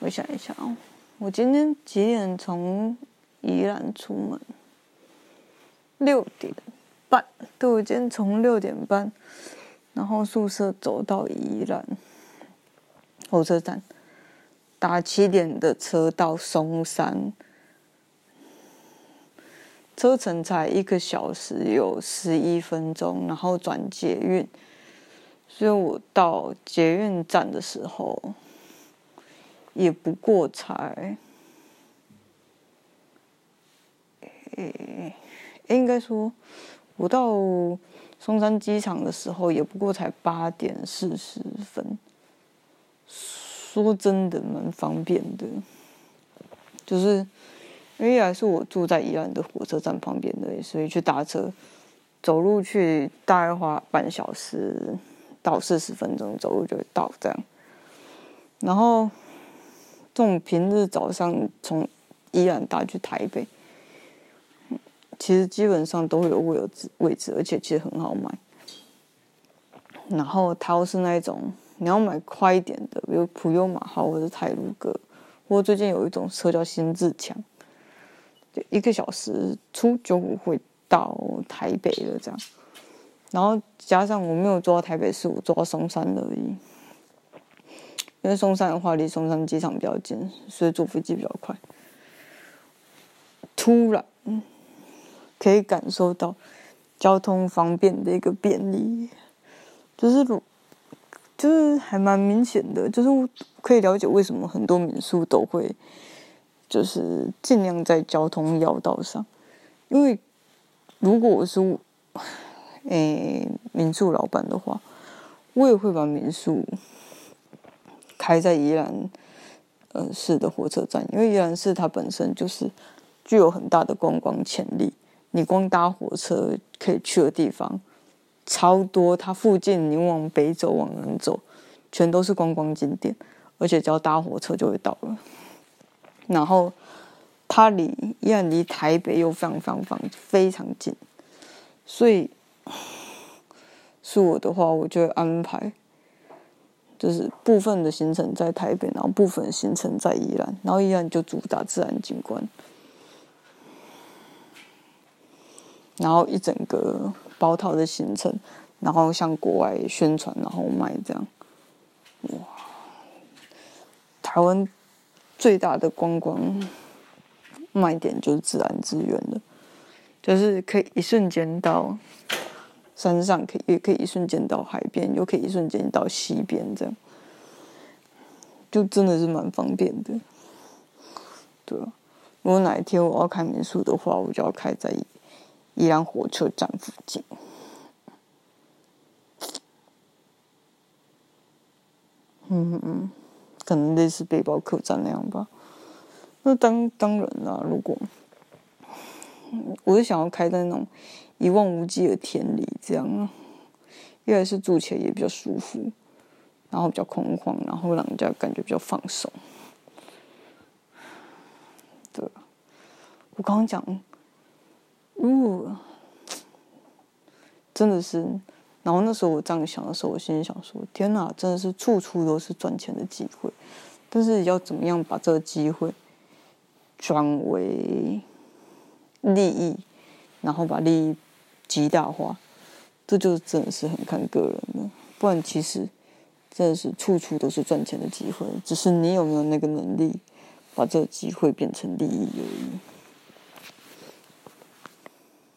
我想一下哦，我今天几点从宜兰出门？六点半。对，我今天从六点半，然后宿舍走到宜兰火车站，打七点的车到松山，车程才一个小时有十一分钟，然后转捷运，所以我到捷运站的时候。也不过才，诶，应该说，我到松山机场的时候也不过才八点四十分。说真的，蛮方便的，就是因为还是我住在宜兰的火车站旁边的，所以去搭车，走路去大概花半小时到四十分钟，走路就会到这样，然后。这种平日早上从宜兰搭去台北，其实基本上都会有位有位置，而且其实很好买。然后它是那一种你要买快一点的，比如普悠玛号或者泰鲁格，或最近有一种车叫新自强，一个小时出就会到台北了这样。然后加上我没有坐到台北市，我坐到松山而已。因为松山的话离松山机场比较近，所以坐飞机比较快。突然，可以感受到交通方便的一个便利，就是就是还蛮明显的，就是可以了解为什么很多民宿都会就是尽量在交通要道上。因为如果我是诶民宿老板的话，我也会把民宿。开在宜兰，呃市的火车站，因为宜兰市它本身就是具有很大的观光潜力。你光搭火车可以去的地方超多，它附近你往北走、往南走，全都是观光景点，而且只要搭火车就会到了。然后它离宜兰离台北又非常非常非常非常近，所以 是我的话，我就会安排。就是部分的行程在台北，然后部分行程在宜兰，然后宜兰就主打自然景观，然后一整个包套的行程，然后向国外宣传，然后卖这样。哇，台湾最大的观光卖点就是自然资源了，就是可以一瞬间到。山上可以，也可以一瞬间到海边，又可以一瞬间到西边，这样就真的是蛮方便的。对，如果哪一天我要开民宿的话，我就要开在宜兰火车站附近。嗯嗯，可能类似背包客栈那样吧。那当当然啦，如果我就想要开在那种。一望无际的田里，这样啊，一来是住起来也比较舒服，然后比较空旷，然后让人家感觉比较放松。对，我刚刚讲，嗯，真的是，然后那时候我这样想的时候，我心里想说：天哪，真的是处处都是赚钱的机会，但是要怎么样把这个机会转为利益，然后把利益。极大化，这就真的是很看个人的。不然其实真的是处处都是赚钱的机会，只是你有没有那个能力把这个机会变成利益而已。